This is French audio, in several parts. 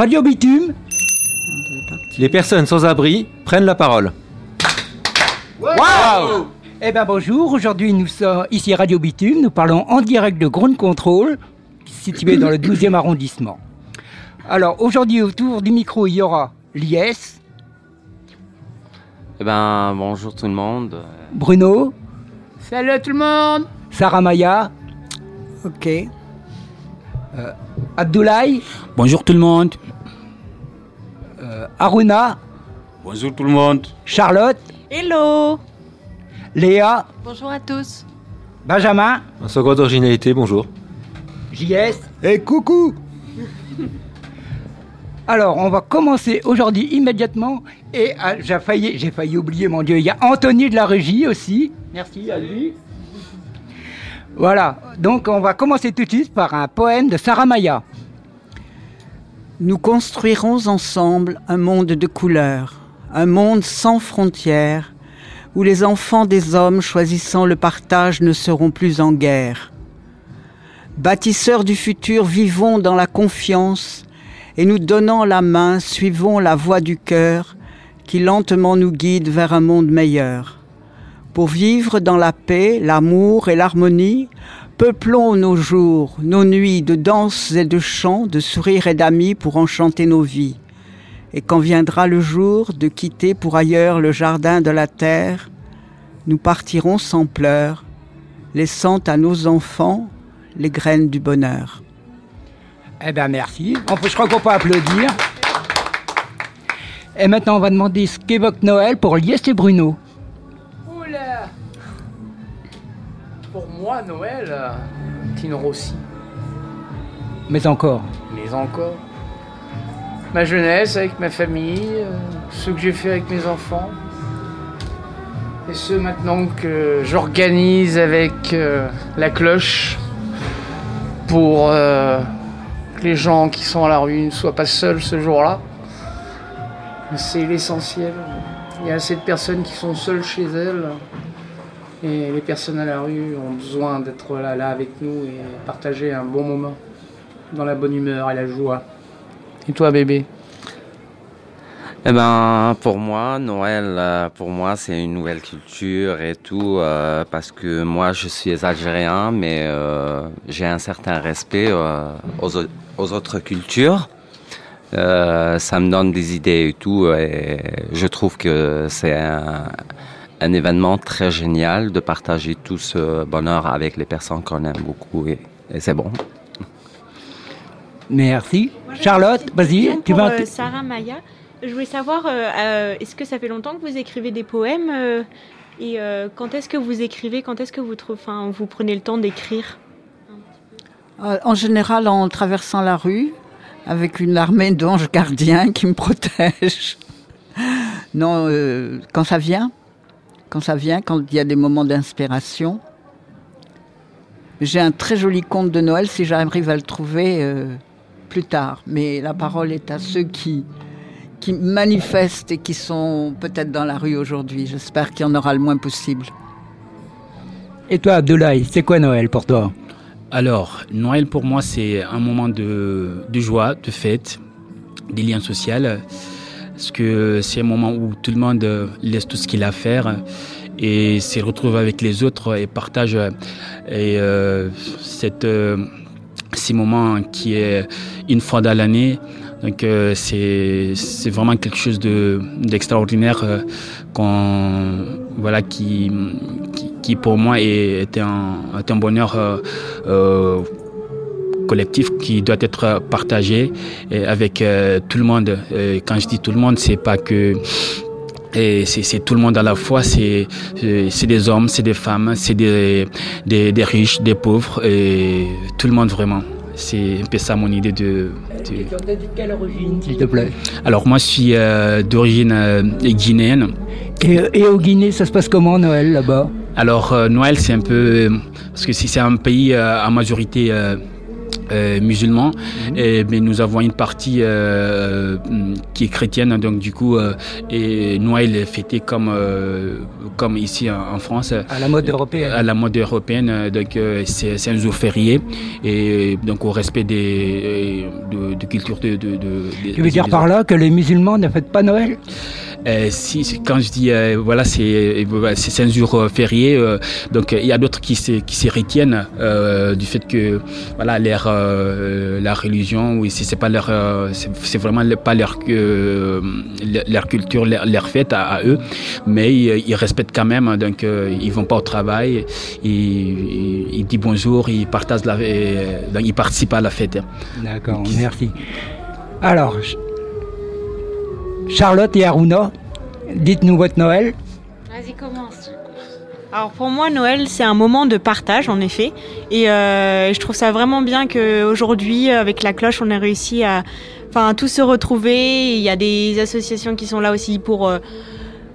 Radio Bitume. Les personnes sans abri prennent la parole. Waouh Eh bien bonjour, aujourd'hui nous sommes ici Radio Bitume, nous parlons en direct de Ground Control, situé dans le 12e arrondissement. Alors aujourd'hui autour du micro il y aura Lies, Eh ben, bonjour tout le monde. Bruno, Salut tout le monde Sarah Maya, Ok. Abdoulaye, Bonjour tout le monde. euh, Aruna, Bonjour tout le monde. Charlotte, Hello Léa, Bonjour à tous. Benjamin, En seconde originalité, bonjour. JS. Et coucou Alors, on va commencer aujourd'hui immédiatement. Et ah, j'ai failli, j'ai failli oublier, mon Dieu, il y a Anthony de la régie aussi. Merci à lui. Voilà, donc on va commencer tout de suite par un poème de Sarah Maya. Nous construirons ensemble un monde de couleurs, un monde sans frontières, où les enfants des hommes choisissant le partage ne seront plus en guerre. Bâtisseurs du futur, vivons dans la confiance et nous donnant la main, suivons la voie du cœur qui lentement nous guide vers un monde meilleur. Pour vivre dans la paix, l'amour et l'harmonie, peuplons nos jours, nos nuits de danses et de chants, de sourires et d'amis pour enchanter nos vies. Et quand viendra le jour de quitter pour ailleurs le jardin de la terre, nous partirons sans pleurs, laissant à nos enfants les graines du bonheur. Eh bien, merci. Je crois qu'on peut applaudir. Et maintenant, on va demander ce qu'évoque Noël pour Lies et Bruno. Moi, Noël, Tino Rossi. Mais encore. Mais encore. Ma jeunesse avec ma famille, euh, ce que j'ai fait avec mes enfants. Et ce maintenant que j'organise avec euh, la cloche pour euh, que les gens qui sont à la rue ne soient pas seuls ce jour-là. C'est l'essentiel. Il y a assez de personnes qui sont seules chez elles. Et les personnes à la rue ont besoin d'être là, là avec nous et partager un bon moment dans la bonne humeur et la joie. Et toi, bébé? Eh ben, pour moi, Noël, euh, pour moi, c'est une nouvelle culture et tout, euh, parce que moi, je suis algérien, mais euh, j'ai un certain respect aux, au- aux autres cultures. Ça me donne des idées et tout, et je trouve que c'est un, un événement très génial de partager tout ce bonheur avec les personnes qu'on aime beaucoup, et, et c'est bon. Merci. Moi, Charlotte, vas-y, tu vas. euh, Sarah Maya, je voulais savoir, euh, euh, est-ce que ça fait longtemps que vous écrivez des poèmes euh, Et euh, quand est-ce que vous écrivez Quand est-ce que vous, enfin, vous prenez le temps d'écrire? Euh, En général, en traversant la rue, avec une armée d'anges gardiens qui me protègent. Non, euh, quand ça vient, quand ça vient, quand il y a des moments d'inspiration. J'ai un très joli conte de Noël, si j'arrive à le trouver euh, plus tard. Mais la parole est à ceux qui, qui manifestent et qui sont peut-être dans la rue aujourd'hui. J'espère qu'il y en aura le moins possible. Et toi, Abdoulaye, c'est quoi Noël pour toi? Alors, Noël pour moi, c'est un moment de, de joie, de fête, des liens sociaux. Parce que c'est un moment où tout le monde euh, laisse tout ce qu'il a à faire et se retrouve avec les autres et partage euh, et, euh, cette, euh, ces moments qui est une fois dans l'année. Donc euh, c'est vraiment quelque chose de d'extraordinaire euh, qu'on voilà qui, qui pour moi est, un est un bonheur euh, euh, collectif qui doit être partagé et avec euh, tout le monde. Et quand je dis tout le monde, c'est pas que et c'est tout le monde à la fois, c'est des hommes, c'est des femmes, c'est des, des, des riches, des pauvres, et tout le monde vraiment. C'est un peu ça mon idée de... de- de quelle origine, s'il te plaît Alors moi je suis euh, d'origine euh, guinéenne. et, et au Guinée, ça se passe comment Noël là-bas? Alors euh, Noël c'est un peu... Parce que si c'est un pays euh, à majorité euh, musulmans, mhm. et, mais nous avons une partie euh, qui est chrétienne, donc du coup, euh, et Noël est fêté comme, comme ici en, France. À la mode européenne. À la mode européenne, donc c'est un jour férié, et donc au respect des de, de culture de, de, de Tu veux dire par là que les musulmans ne fêtent pas Noël? Euh, si, quand je dis euh, voilà c'est c'est un jour férié euh, donc il y a d'autres qui se qui s'y retiennent du fait que voilà leur la religion ou si c'est pas leur c'est vraiment pas leur leur culture leur, fête à, eux mais ils, respectent quand même donc ils vont pas au travail ils, ils, disent bonjour ils partagent la donc ils participent à la fête d'accord merci alors Charlotte et Aruna, dites-nous votre Noël. Vas-y, commence. Alors pour moi, Noël, c'est un moment de partage, en effet. Et euh, je trouve ça vraiment bien qu'aujourd'hui, avec la cloche, on a réussi à enfin, tous se retrouver. Il y a des associations qui sont là aussi pour... Euh,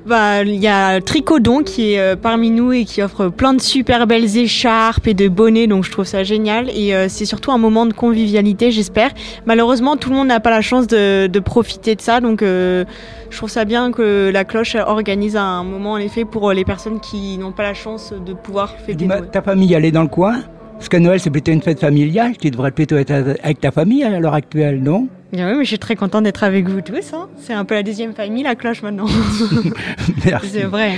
bah, il y a Tricodon qui est euh, parmi nous et qui offre plein de super belles écharpes et de bonnets, donc je trouve ça génial. Et euh, c'est surtout un moment de convivialité, j'espère. Malheureusement, tout le monde n'a pas la chance de, de, profiter de ça, donc euh, je trouve ça bien que la cloche organise un moment en effet pour les personnes qui n'ont pas la chance de pouvoir fêter. Ta famille, elle est dans le coin? Parce que Noël, c'est plutôt une fête familiale. Tu devrais plutôt être avec ta famille à l'heure actuelle, non? Oui, mais je suis très contente d'être avec vous tous. Hein. C'est un peu la deuxième famille, la cloche maintenant. Merci. C'est vrai.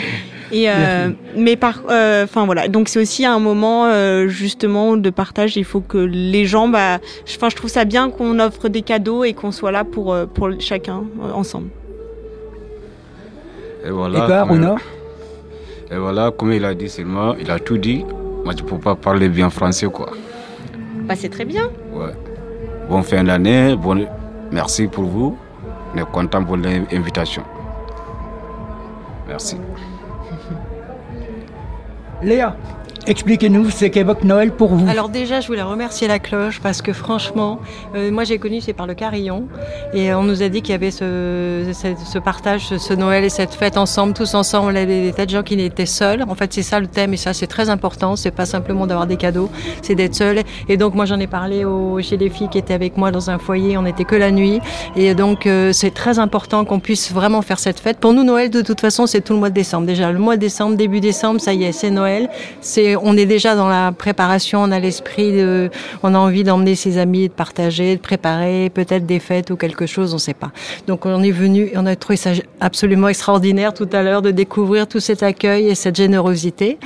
Et euh, mais par, euh, enfin voilà. Donc c'est aussi un moment euh, justement de partage. Il faut que les gens, bah, enfin je trouve ça bien qu'on offre des cadeaux et qu'on soit là pour pour chacun ensemble. Et voilà. Et toi, Et voilà, comme il a dit seulement, il a tout dit. Moi, je peux pas parler bien français, quoi. Bah, c'est très bien. Ouais. Bonne fin d'année, bon... merci pour vous. On est content pour l'invitation. Merci. Léa Expliquez-nous ce qu'évoque Noël pour vous. Alors déjà, je voulais remercier la cloche parce que franchement, euh, moi j'ai connu c'est par le carillon et on nous a dit qu'il y avait ce, ce, partage, ce, Noël et cette fête ensemble, tous ensemble. Il y avait des tas de gens qui étaient seuls. En fait, c'est ça le thème et ça c'est très important. C'est pas simplement d'avoir des cadeaux, c'est d'être seul. Et donc moi j'en ai parlé chez les filles qui étaient avec moi dans un foyer. On n'était que la nuit et donc euh, c'est très important qu'on puisse vraiment faire cette fête. Pour nous, Noël de toute façon c'est tout le mois de décembre. Déjà le mois de décembre, début décembre, ça y est, c'est Noël. C'est on est déjà dans la préparation, on a l'esprit de, on a envie d'emmener ses amis, de partager, de préparer peut-être des fêtes ou quelque chose, on ne sait pas. Donc on est venu on a trouvé ça absolument extraordinaire tout à l'heure de découvrir tout cet accueil et cette générosité.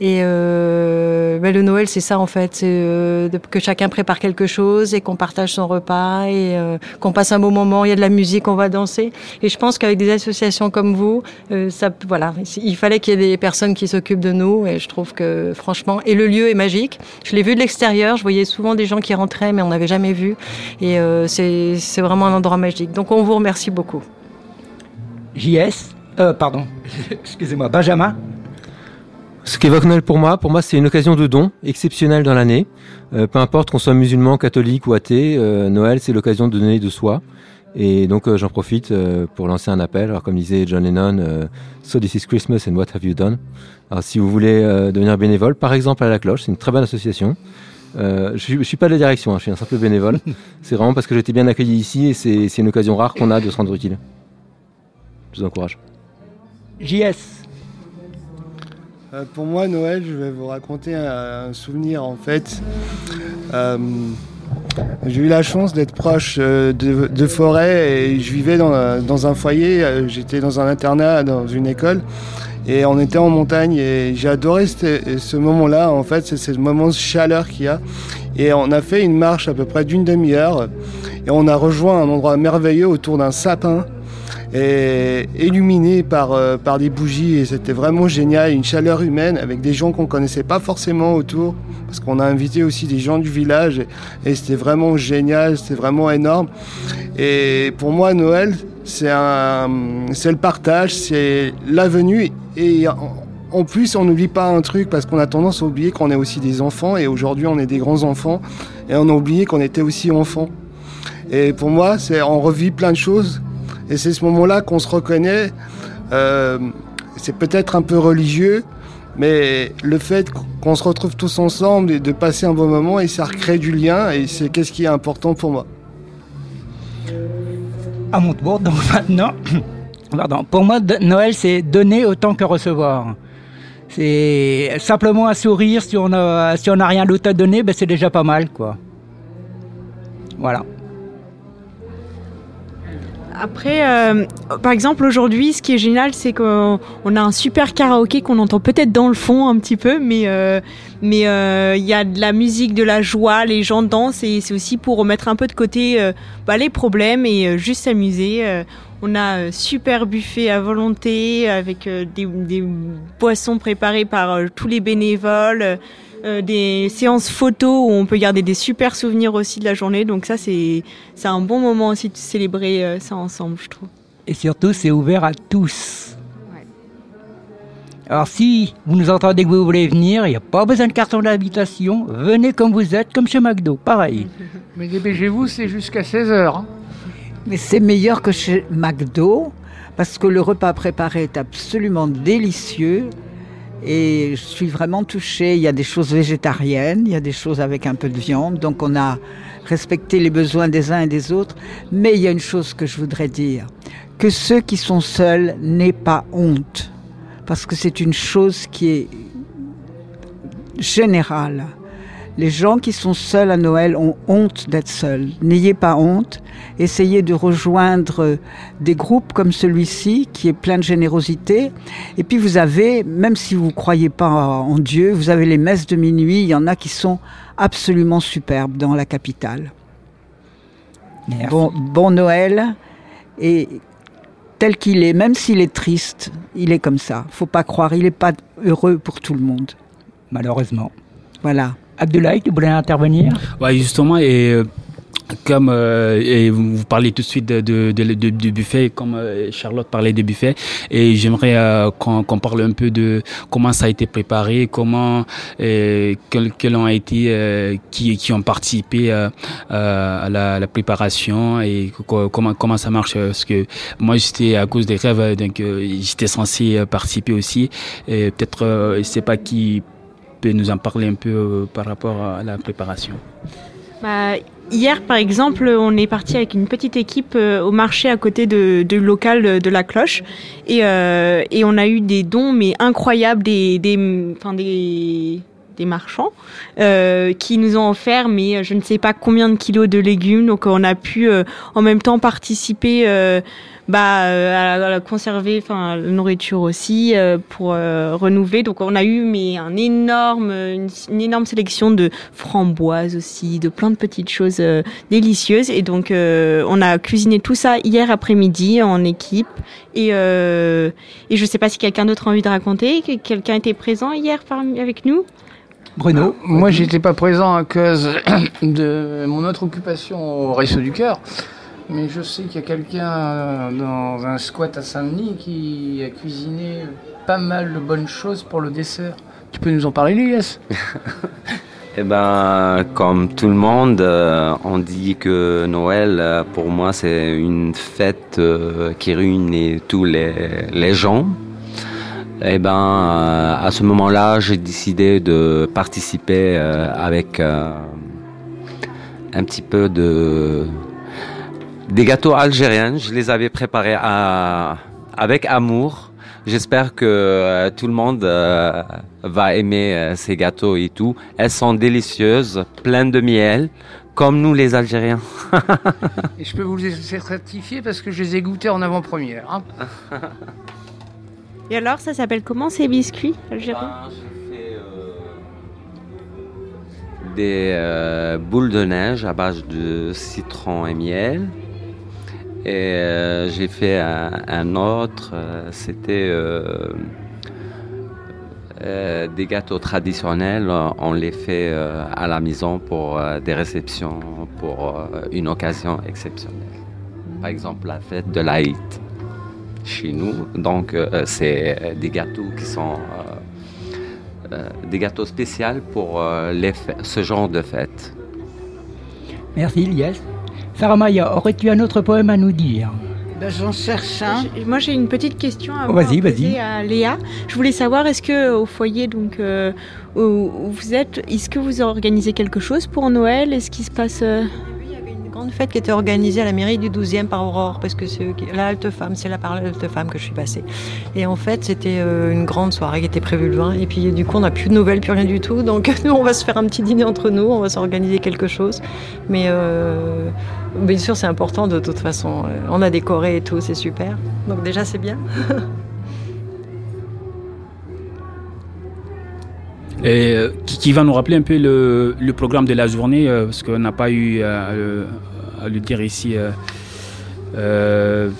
Et euh, ben le Noël, c'est ça en fait, c'est euh, que chacun prépare quelque chose et qu'on partage son repas et euh, qu'on passe un bon moment. Il y a de la musique, on va danser. Et je pense qu'avec des associations comme vous, euh, ça, voilà, il fallait qu'il y ait des personnes qui s'occupent de nous. Et je trouve que franchement. Et le lieu est magique. Je l'ai vu de l'extérieur. Je voyais souvent des gens qui rentraient, mais on n'avait jamais vu. Et euh, c'est vraiment un endroit magique. Donc on vous remercie beaucoup. JS, euh, pardon, excusez-moi, Benjamin. Ce qu'évoque Noël pour moi, pour moi, c'est une occasion de don exceptionnelle dans l'année. Euh, peu importe qu'on soit musulman, catholique ou athée, Noël, c'est l'occasion de donner de soi. Et donc j'en profite pour lancer un appel. Alors comme disait John Lennon, So this is Christmas and what have you done? Alors, si vous voulez euh, devenir bénévole, par exemple à la cloche, c'est une très bonne association. Euh, je ne suis pas de la direction, hein, je suis un simple bénévole. c'est vraiment parce que j'étais bien accueilli ici et c'est une occasion rare qu'on a de se rendre utile. Je vous encourage. JS. Euh, pour moi, Noël, je vais vous raconter un, souvenir en fait. J'ai eu la chance d'être proche de, forêt et je vivais dans, un foyer. J'étais dans un internat, dans une école. Et on était en montagne et j'ai adoré ce, moment-là. En fait, c'est ce moment de chaleur qu'il y a. Et on a fait une marche à peu près d'une demi-heure. Et on a rejoint un endroit merveilleux autour d'un sapin et illuminé par, euh, par des bougies et c'était vraiment génial, une chaleur humaine avec des gens qu'on connaissait pas forcément autour parce qu'on a invité aussi des gens du village et, c'était vraiment génial, c'était vraiment énorme. Et pour moi Noël, c'est un c'est le partage, c'est la venue et en plus, on n'oublie pas un truc parce qu'on a tendance à oublier qu'on est aussi des enfants et aujourd'hui on est des grands enfants et on a oublié qu'on était aussi enfants. Et pour moi, c'est on revit plein de choses et c'est ce moment-là qu'on se reconnaît. Euh, c'est peut-être un peu religieux, Mais le fait qu'on se retrouve tous ensemble et de passer un bon moment, et ça recrée du lien, et c'est qu'est-ce qui est important pour moi. À mon tour, donc maintenant, pardon, pour moi, Noël, c'est donner autant que recevoir. C'est simplement un sourire, si on a, si n'a rien d'autre à donner, ben c'est déjà pas mal, quoi. Voilà. Après, euh, par exemple, aujourd'hui, ce qui est génial, c'est qu'on a un super karaoké qu'on entend peut-être dans le fond un petit peu, mais euh, mais euh, il y a de la musique, de la joie, les gens dansent et c'est aussi pour remettre un peu de côté bah, les problèmes et juste s'amuser. on a super buffet à volonté avec des, des, boissons préparées par tous les bénévoles. Euh, des séances photos où on peut garder des super souvenirs aussi de la journée. Donc ça, c'est un bon moment aussi de célébrer euh, ça ensemble, je trouve. Et surtout, c'est ouvert à tous. Alors si vous nous entendez que vous voulez venir, il n'y a pas besoin de carton d'invitation. Venez comme vous êtes, comme chez McDo, pareil. Mais dépêchez-vous, c'est jusqu'à 16h. Hein. Mais c'est meilleur que chez McDo, parce que le repas préparé est absolument délicieux. Et je suis vraiment touchée. Il y a des choses végétariennes, il y a des choses avec un peu de viande. Donc on a respecté les besoins des uns et des autres. Mais il y a une chose que je voudrais dire. Que ceux qui sont seuls n'aient pas honte. Parce que c'est une chose qui est générale. Les gens qui sont seuls à Noël ont honte d'être seuls. N'ayez pas honte. Essayez de rejoindre des groupes comme celui-ci, qui est plein de générosité. Et puis vous avez, même si vous ne croyez pas en Dieu, vous avez les messes de minuit. Il y en a qui sont absolument superbes dans la capitale. Bon, bon Noël. Et tel qu'il est, même s'il est triste, il est comme ça. Faut pas croire, il n'est pas heureux pour tout le monde. Malheureusement. Voilà. Abdoulaye, tu voulais intervenir? Oui, justement, et euh, comme euh, vous parlez tout de suite de, de, de, du buffet, comme euh, Charlotte parlait du buffet, et j'aimerais qu'on parle un peu de comment ça a été préparé, comment quels, quels ont été qui, qui ont participé à la, la, préparation et comment comment ça marche. Parce que moi j'étais à cause des rêves, donc j'étais censé participer aussi. Et peut-être je sais pas qui nous en parler un peu euh, par rapport à la préparation bah, Hier, par exemple, on est parti avec une petite équipe euh, au marché à côté de, local de la cloche. Et, euh, et, on a eu des dons, mais incroyables, des, des marchands qui nous ont offert, mais je ne sais pas combien de kilos de légumes. Donc on a pu en même temps participer bah, euh, à, conserver enfin la nourriture aussi euh, pour euh, renouveler. Donc on a eu mais un énorme une, énorme sélection de framboises aussi, de plein de petites choses délicieuses et donc on a cuisiné tout ça hier après-midi en équipe et et je sais pas si quelqu'un d'autre a envie de raconter, quelqu'un était présent hier parmi, avec nous? Bruno? Moi, j'étais pas présent à cause de mon autre occupation au Réseau du Cœur. Mais je sais qu'il y a quelqu'un euh, dans un squat à Saint-Denis qui a cuisiné pas mal de bonnes choses pour le dessert. Tu peux nous en parler, Elias Eh ben, comme tout le monde, euh, on dit que Noël, euh, pour moi, c'est une fête qui réunit tous les, les gens. Eh ben, à ce moment-là, j'ai décidé de participer avec un petit peu de des gâteaux algériens, je les avais préparés avec amour. J'espère que euh, tout le monde euh, va aimer euh, ces gâteaux et tout. Elles sont délicieuses, pleines de miel, comme nous les Algériens. et je peux vous les certifier parce que je les ai goûtés en avant-première. Hein. et alors, ça s'appelle comment ces biscuits algériens ben, Des boules de neige à base de citron et miel. Et euh, j'ai fait un, autre, euh, c'était euh, des gâteaux traditionnels. On les fait à la maison pour des réceptions, pour une occasion exceptionnelle. Par exemple, la fête de l'Aïd chez nous. Donc, c'est des gâteaux qui sont des gâteaux spéciaux pour ce genre de fête. Merci, Elias. Sarah Maya, aurais-tu un autre poème à nous dire? Ben, J'en cherche un. J'ai- Moi, j'ai une petite question à, Oh, vas-y, à poser vas-y. à Léa. Je voulais savoir, est-ce que au foyer donc euh, où, où vous êtes, est-ce que vous organisez quelque chose pour Noël? Est-ce qu'il se passe euh, fête qui était organisée à la mairie du 12e par Aurore, parce que c'est la halte femme, c'est là par la halte femme que je suis passée. Et en fait, c'était euh, une grande soirée qui était prévue le 20. Et puis du coup, on n'a plus de nouvelles, plus rien du tout. Donc nous, on va se faire un petit dîner entre nous, on va s'organiser quelque chose. Mais euh, bien sûr, c'est important de toute façon. Euh, On a décoré et tout, c'est super. Donc déjà, c'est bien. Et, qui, va nous rappeler un peu le, programme de la journée, parce qu'on n'a pas eu à le- dire ici. euh, euh,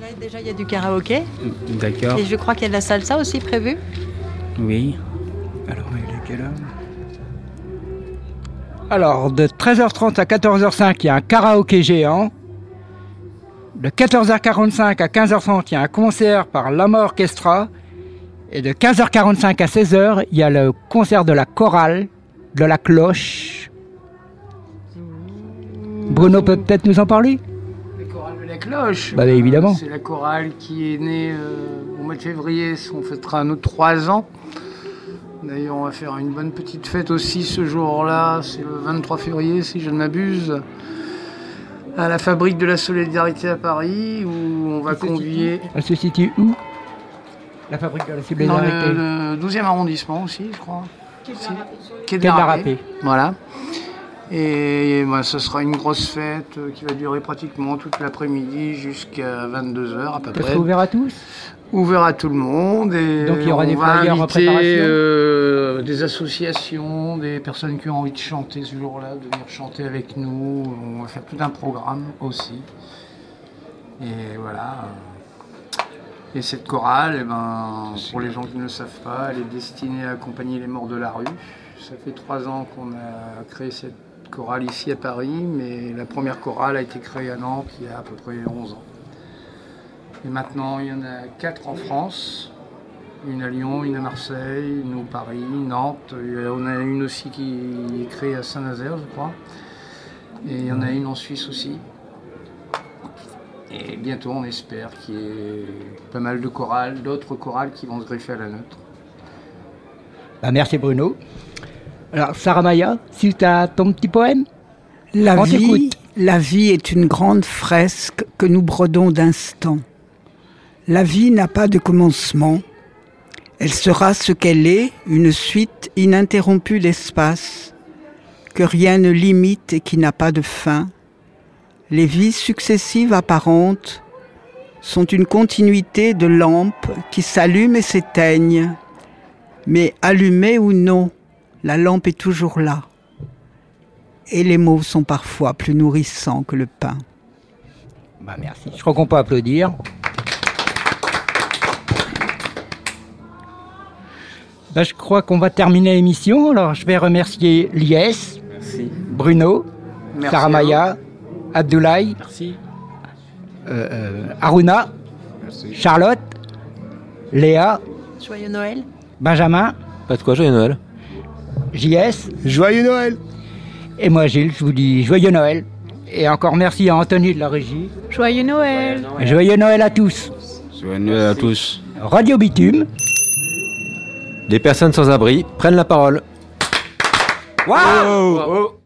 Là, déjà, il y a du karaoké. D'accord, Et je crois qu'il y a de la salsa aussi prévue. oui. Alors, il est quelle heure? Alors, de 13h30 à 14h05, il y a un karaoké géant. De 14h45 à 15h30, il y a un concert par Lama Orchestra. Et de 15h45 à 16h, il y a le concert de la chorale, de la cloche. Bruno peut peut-être nous en parler? La chorale de la cloche. Bah, évidemment. C'est la chorale qui est née euh, au mois de février. On fêtera nos trois ans. D'ailleurs, on va faire une bonne petite fête aussi ce jour-là. C'est le 23 février, si je ne m'abuse. À la fabrique de la solidarité à Paris, où on va Elle se convier. Elle se situe où? La fabrique de la Dans solidarité. le, le 12e arrondissement aussi, je crois. Si. Quai de la. Voilà. Et bah, ce sera une grosse fête euh, qui va durer pratiquement toute l'après-midi jusqu'à 22h à peu Ça près. sera ouvert à tous? Ouvert à tout le monde. Et Donc, il y aura on des va flyers en inviter, préparation? euh, des associations, des personnes qui ont envie de chanter ce jour-là, de venir chanter avec nous. On va faire tout un programme aussi. Et voilà. Et cette chorale, eh ben, pour les gens qui ne le savent pas, elle est destinée à accompagner les morts de la rue. Ça fait trois ans qu'on a créé cette chorale ici à Paris, mais la première chorale a été créée à Nantes il y a à peu près 11 ans. Et maintenant, il y en a quatre en France. Une à Lyon, une à Marseille, une au Paris, Nantes. En a une aussi qui est créée à Saint-Nazaire, je crois. Et il y en a une en Suisse aussi. Et bientôt, on espère qu'il y ait pas mal de chorales, d'autres chorales qui vont se greffer à la nôtre. Bah, merci Bruno. Alors, Sarah Maya, si tu as ton petit poème La On vie, la vie est une grande fresque que nous brodons d'instants. La vie n'a pas de commencement. Elle sera ce qu'elle est, une suite ininterrompue d'espace, que rien ne limite et qui n'a pas de fin. Les vies successives apparentes sont une continuité de lampes qui s'allument et s'éteignent. Mais allumée ou non, la lampe est toujours là et les mots sont parfois plus nourrissants que le pain. Bah, merci. Je crois qu'on peut applaudir. Bah, je crois qu'on va terminer l'émission. Alors, je vais remercier Lies, Merci. Bruno, Merci Sarah à Maya, Abdoulaye, Merci. euh, euh, Aruna, Charlotte, Léa, Joyeux Noël. Benjamin, Pas de quoi, joyeux Noël. JS Joyeux Noël et moi Gilles. Je vous dis joyeux Noël. Et encore merci à Anthony de la régie. Joyeux Noël Joyeux Noël à tous. Joyeux Noël à tous. Radio Bitume. Des personnes sans abri prennent la parole. Waouh